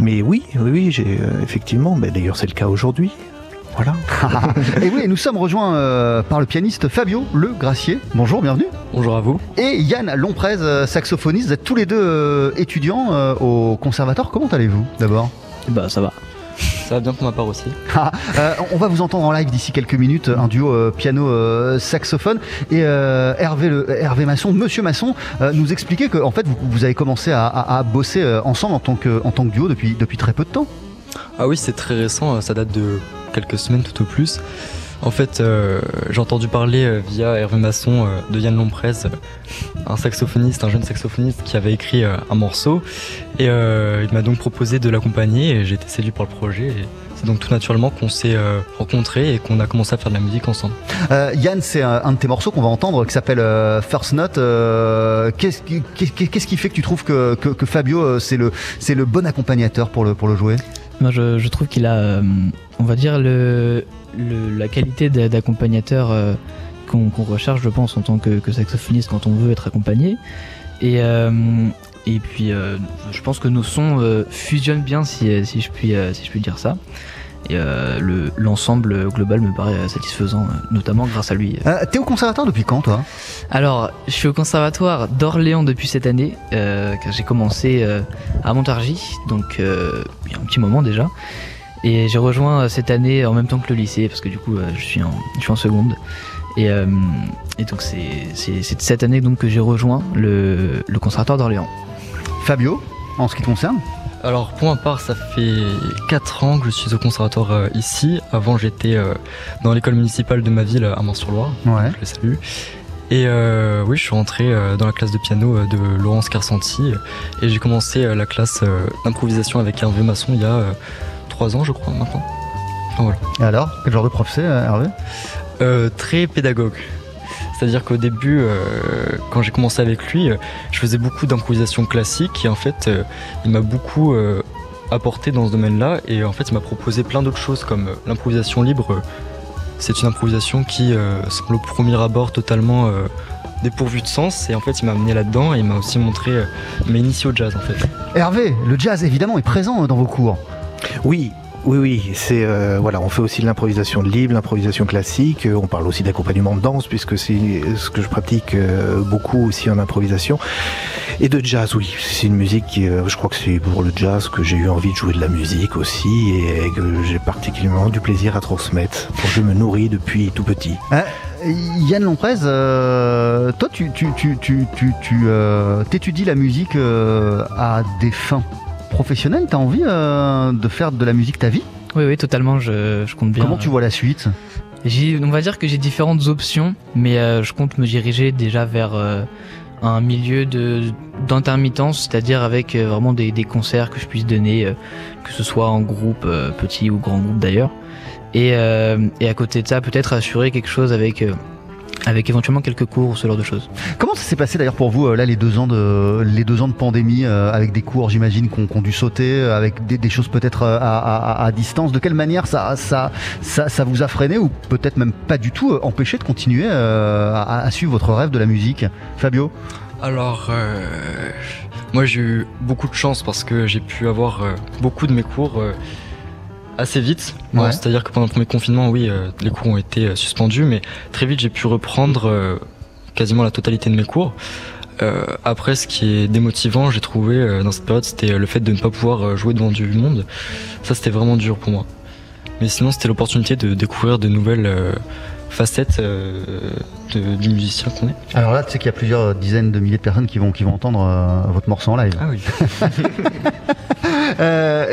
[SPEAKER 11] Mais oui, oui, oui, j'ai euh, effectivement. Mais d'ailleurs, c'est le cas aujourd'hui. Voilà.
[SPEAKER 6] Et oui, nous sommes rejoints euh, par le pianiste Fabio Le Gracier. Bonjour, bienvenue.
[SPEAKER 12] Bonjour à vous.
[SPEAKER 6] Et Yann Lomprez, euh, saxophoniste. Vous êtes tous les deux euh, étudiants euh, au conservatoire. Comment allez-vous d'abord?
[SPEAKER 12] Bah ça va. Ça va bien pour ma part aussi.
[SPEAKER 6] Ah, euh, on va vous entendre en live d'ici quelques minutes, un duo euh, piano-saxophone. et euh, Hervé, le, Hervé Masson, Monsieur Masson, euh, nous expliquait que en fait, vous, vous avez commencé à, à- à bosser ensemble en tant que, en tant que duo depuis, depuis très peu de temps.
[SPEAKER 12] Ah oui, c'est très récent, ça date de quelques semaines tout au plus. En fait, euh, j'ai entendu parler euh, via Hervé Masson euh, de Yann Lomprez, un saxophoniste, un jeune saxophoniste qui avait écrit un morceau. Et il m'a donc proposé de l'accompagner et j'ai été séduit par le projet. Et c'est donc tout naturellement qu'on s'est rencontrés et qu'on a commencé à faire de la musique ensemble.
[SPEAKER 6] Yann, c'est un, de tes morceaux qu'on va entendre qui s'appelle First Note. Qu'est-ce qui, fait que tu trouves que, que, Fabio, c'est le, le bon accompagnateur pour le, pour le jouer
[SPEAKER 13] Moi, je, je trouve qu'il a, euh, on va dire, le, le- la qualité d'a- d'accompagnateur euh, qu'on recherche, je pense, en tant que, saxophoniste quand on veut être accompagné. Et, euh, et puis, je pense que nos sons fusionnent bien, si, si, je puis, si je puis dire ça. Et euh, le- l'ensemble global me paraît satisfaisant, euh, notamment grâce à lui.
[SPEAKER 6] euh, T'es au conservatoire depuis quand, toi?
[SPEAKER 13] Alors, je suis au conservatoire d'Orléans depuis cette année, euh, car j'ai commencé euh, à Montargis, donc il y a un petit moment déjà. Et j'ai rejoint cette année en même temps que le lycée, parce que du coup, je, suis en, je suis en seconde. Et, et donc, c'est cette année donc, que j'ai rejoint le, le conservatoire d'Orléans.
[SPEAKER 6] Fabio, en ce qui te concerne?
[SPEAKER 12] Alors pour ma part, ça fait 4 ans que je suis au conservatoire euh, ici. Avant, j'étais euh, dans l'école municipale de ma ville à Mans-sur-Loire.
[SPEAKER 6] Ouais.
[SPEAKER 12] Je les salue. Et euh, oui, je suis rentré dans la classe de piano de Laurence Carsanti et j'ai commencé la classe d'improvisation avec Hervé Masson il y a 3 ans, je crois, maintenant. Voilà.
[SPEAKER 6] Et alors, quel genre de prof c'est, Hervé?
[SPEAKER 12] Euh, Très pédagogue. C'est-à-dire qu'au début, euh, quand j'ai commencé avec lui, euh, je faisais beaucoup d'improvisation classique et en fait, euh, il m'a beaucoup euh, apporté dans ce domaine-là et en fait, il m'a proposé plein d'autres choses comme euh, l'improvisation libre. C'est une improvisation qui euh, semble au premier abord totalement euh, dépourvue de sens et en fait, il m'a amené là-dedans et il m'a aussi montré euh, mes initiés au jazz en fait.
[SPEAKER 6] Hervé, le jazz évidemment est présent dans vos cours.
[SPEAKER 11] Oui, oui, oui, c'est euh, voilà, on fait aussi de l'improvisation libre, l'improvisation classique. euh, On parle aussi d'accompagnement de danse puisque c'est ce que je pratique euh, beaucoup aussi en improvisation et de jazz. Oui, c'est une musique qui, je crois que c'est pour le jazz que j'ai eu envie de jouer de la musique aussi et que j'ai particulièrement du plaisir à transmettre. je me nourris depuis tout petit.
[SPEAKER 6] Yann Lomprez, toi, tu, tu, tu, tu, tu, tu, t'étudies la musique à des fins professionnelles. T'as envie euh, de faire de la musique ta vie?
[SPEAKER 13] Oui, oui, totalement, je, je compte bien.
[SPEAKER 6] Comment tu vois la suite?
[SPEAKER 13] On va dire que j'ai différentes options, mais euh, je compte me diriger déjà vers euh, un milieu d'intermittence, c'est-à-dire avec vraiment des, des concerts que je puisse donner, que ce soit en groupe, petit ou grand groupe d'ailleurs. Et, et à côté de ça, peut-être assurer quelque chose avec, avec éventuellement quelques cours, ce genre de choses.
[SPEAKER 6] Comment ça s'est passé d'ailleurs pour vous euh, là les deux ans de les deux ans de pandémie euh, avec des cours j'imagine qu'on qu'on dû sauter euh, avec des, des choses peut-être à, à- à distance? De quelle manière ça ça ça, ça vous a freiné ou peut-être même pas du tout euh, empêché de continuer euh, à, à suivre votre rêve de la musique? Fabio?
[SPEAKER 12] Alors, euh, moi j'ai eu beaucoup de chance parce que j'ai pu avoir euh, beaucoup de mes cours euh, assez vite. Bon. C'est-à-dire que pendant le premier confinement, oui, euh, les cours ont été euh, suspendus, mais très vite j'ai pu reprendre euh, quasiment la totalité de mes cours. Après, ce qui est démotivant, j'ai trouvé dans cette période, c'était le fait de ne pas pouvoir jouer devant du monde. Ça, c'était vraiment dur pour moi. Mais sinon, c'était l'opportunité de découvrir de nouvelles facettes euh, de- du musicien qu'on est.
[SPEAKER 6] Alors là tu sais qu'il y a plusieurs dizaines de milliers de personnes qui vont qui vont entendre euh, votre morceau en live.
[SPEAKER 12] Ah oui.
[SPEAKER 6] Euh,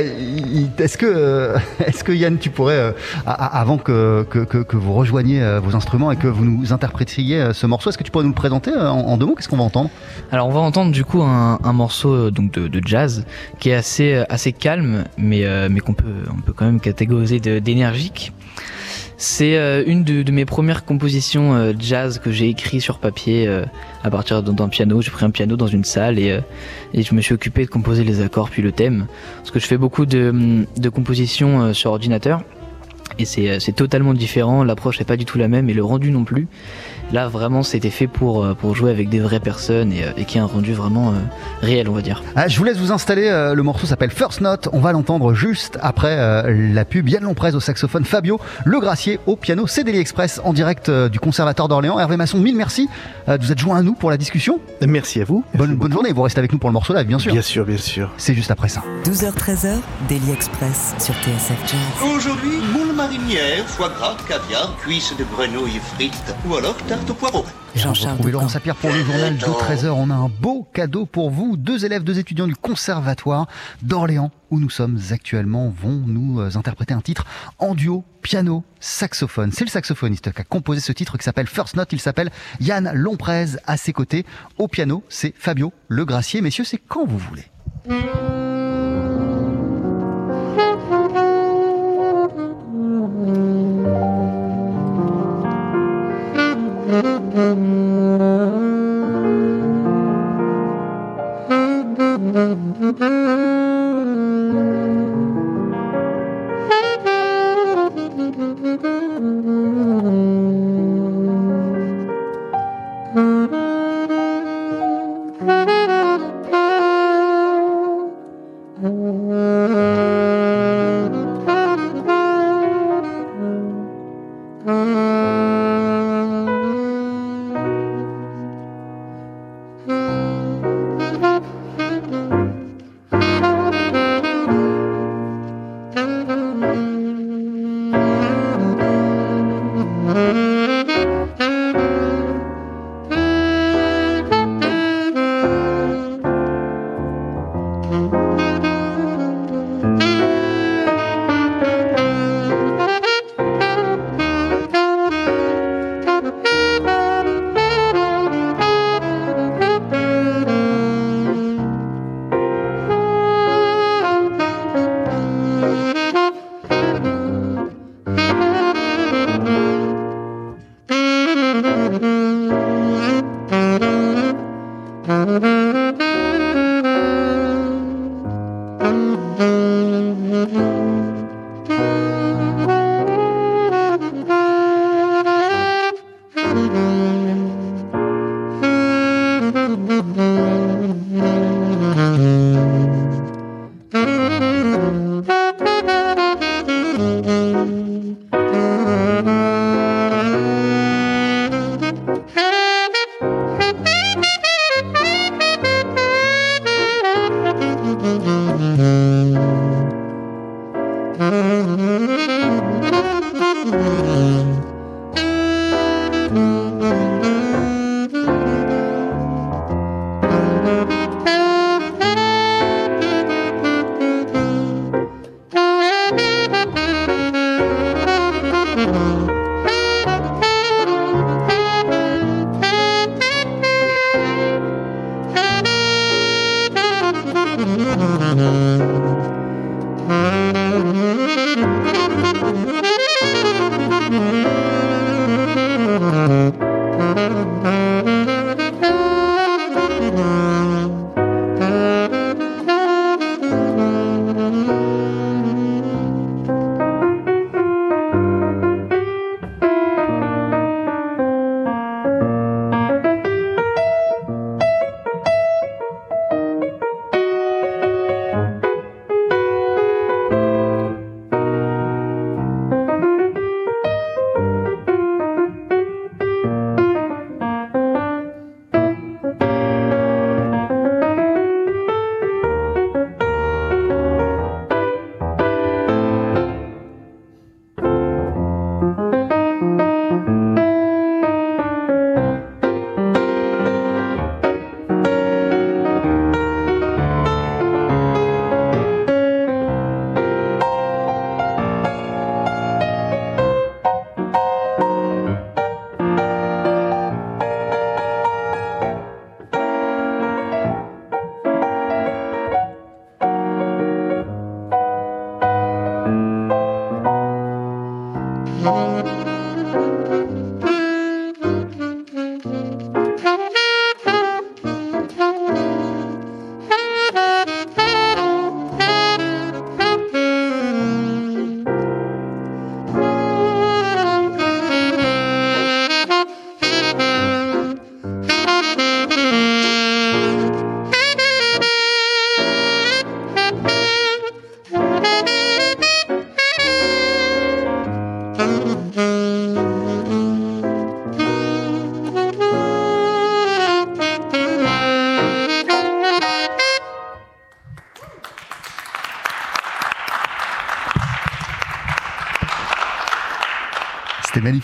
[SPEAKER 6] Est-ce que, est-ce que Yann, tu pourrais, euh, avant que, que, que- vous rejoigniez vos instruments et que vous nous interprétiez ce morceau, est-ce que tu pourrais nous le présenter en, en deux mots? Qu'est-ce qu'on va entendre?
[SPEAKER 13] Alors on va entendre du coup un, un morceau donc de, de jazz qui est assez assez calme, mais euh, mais qu'on peut on peut quand même catégoriser de- d'énergique. C'est euh, une de, mes premières compositions euh, jazz que j'ai écrit sur papier euh, à partir d'un piano. J'ai pris un piano dans une salle et, je me suis occupé de composer les accords puis le thème. Parce que je fais beaucoup de, de compositions sur ordinateur et c'est totalement différent. L'approche n'est pas du tout la même et le rendu non plus. Là vraiment c'était fait pour, euh, pour jouer avec des vraies personnes et, euh, et qui a un rendu vraiment euh, réel on va dire.
[SPEAKER 6] Ah, je vous laisse vous installer. le morceau s'appelle First Note. On va l'entendre juste après euh, la pub. Yann Lomprez au saxophone, Fabio Le Gracier au piano. C'est Daily Express en direct du Conservatoire d'Orléans. Hervé Masson, mille merci de vous être joint à nous pour la discussion.
[SPEAKER 8] Merci à vous.
[SPEAKER 6] Bonne, bonne journée. Vous restez avec nous pour le morceau live, bien sûr.
[SPEAKER 8] Bien sûr, bien sûr.
[SPEAKER 6] C'est juste après ça.
[SPEAKER 3] 12h-13h, Daily Express sur TSF Jazz.
[SPEAKER 10] Aujourd'hui, moule marinière, foie gras, caviar, cuisses de grenouille frites ou alors tarte au poireau.
[SPEAKER 6] Et on retrouve Laurent Sapir pour le journal de 13h. On a un beau cadeau pour vous. Deux élèves, deux étudiants du Conservatoire d'Orléans, où nous sommes actuellement, vont nous euh, interpréter un titre en duo, piano, saxophone. C'est le saxophoniste qui a composé ce titre qui s'appelle First Note. Il s'appelle Yann Lomprez. À ses côtés, au piano, c'est Fabio Le Gracier. Messieurs, c'est quand vous voulez. Mm-hmm.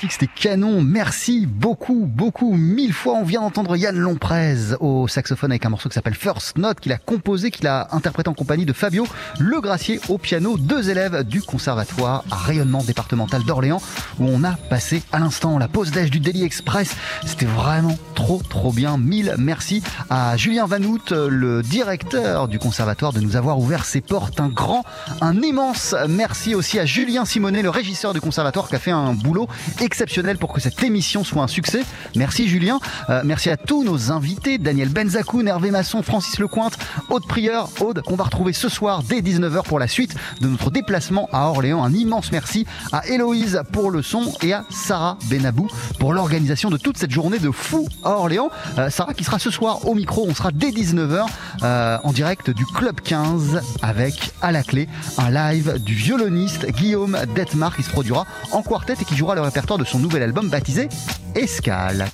[SPEAKER 6] C'était magnifique, c'était canon. Merci beaucoup, beaucoup, mille fois. On vient d'entendre Yann Lomprez au saxophone avec un morceau qui s'appelle First Note, qu'il a composé, qu'il a interprété en compagnie de Fabio Le Gracier au piano, deux élèves du conservatoire à rayonnement départemental d'Orléans, où on a passé à l'instant la pause d'âge du Daily Express. C'était vraiment trop, trop bien. Mille merci à Julien Vanout, le directeur du conservatoire, de nous avoir ouvert ses portes. Un grand, un immense merci aussi à Julien Simonet, le régisseur du conservatoire, qui a fait un boulot exceptionnel pour que cette émission soit un succès. Merci Julien. Euh, merci à tous nos invités, Daniel Benzakoun, Hervé Masson, Francis Lecointe, Aude Prieur, Aude, qu'on va retrouver ce soir dès 19h pour la suite de notre déplacement à Orléans. Un immense merci à Héloïse pour le son et à Sarah Benabou pour l'organisation de toute cette journée de fou à Orléans. Euh, Sarah qui sera ce soir au micro, on sera dès 19h euh, en direct du Club 15 avec à la clé un live du violoniste Guillaume Detmar qui se produira en quartet et qui jouera le répertoire de son nouvel album baptisé Escale.